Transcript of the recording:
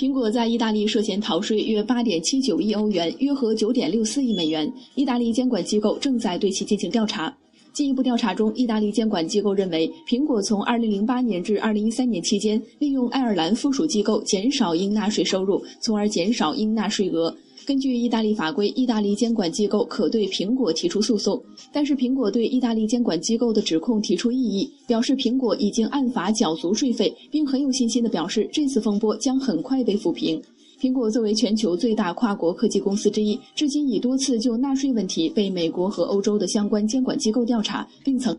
苹果在意大利涉嫌逃税约八点七九亿欧元，约合九点六四亿美元。意大利监管机构正在对其进行调查。进一步调查中，意大利监管机构认为，苹果从二零零八年至二零一三年期间，利用爱尔兰附属机构减少应纳税收入，从而减少应纳税额。根据意大利法规，意大利监管机构可对苹果提出诉讼。但是，苹果对意大利监管机构的指控提出异议，表示苹果已经按法缴足税费，并很有信心地表示，这次风波将很快被抚平。苹果作为全球最大跨国科技公司之一，至今已多次就纳税问题被美国和欧洲的相关监管机构调查，并曾。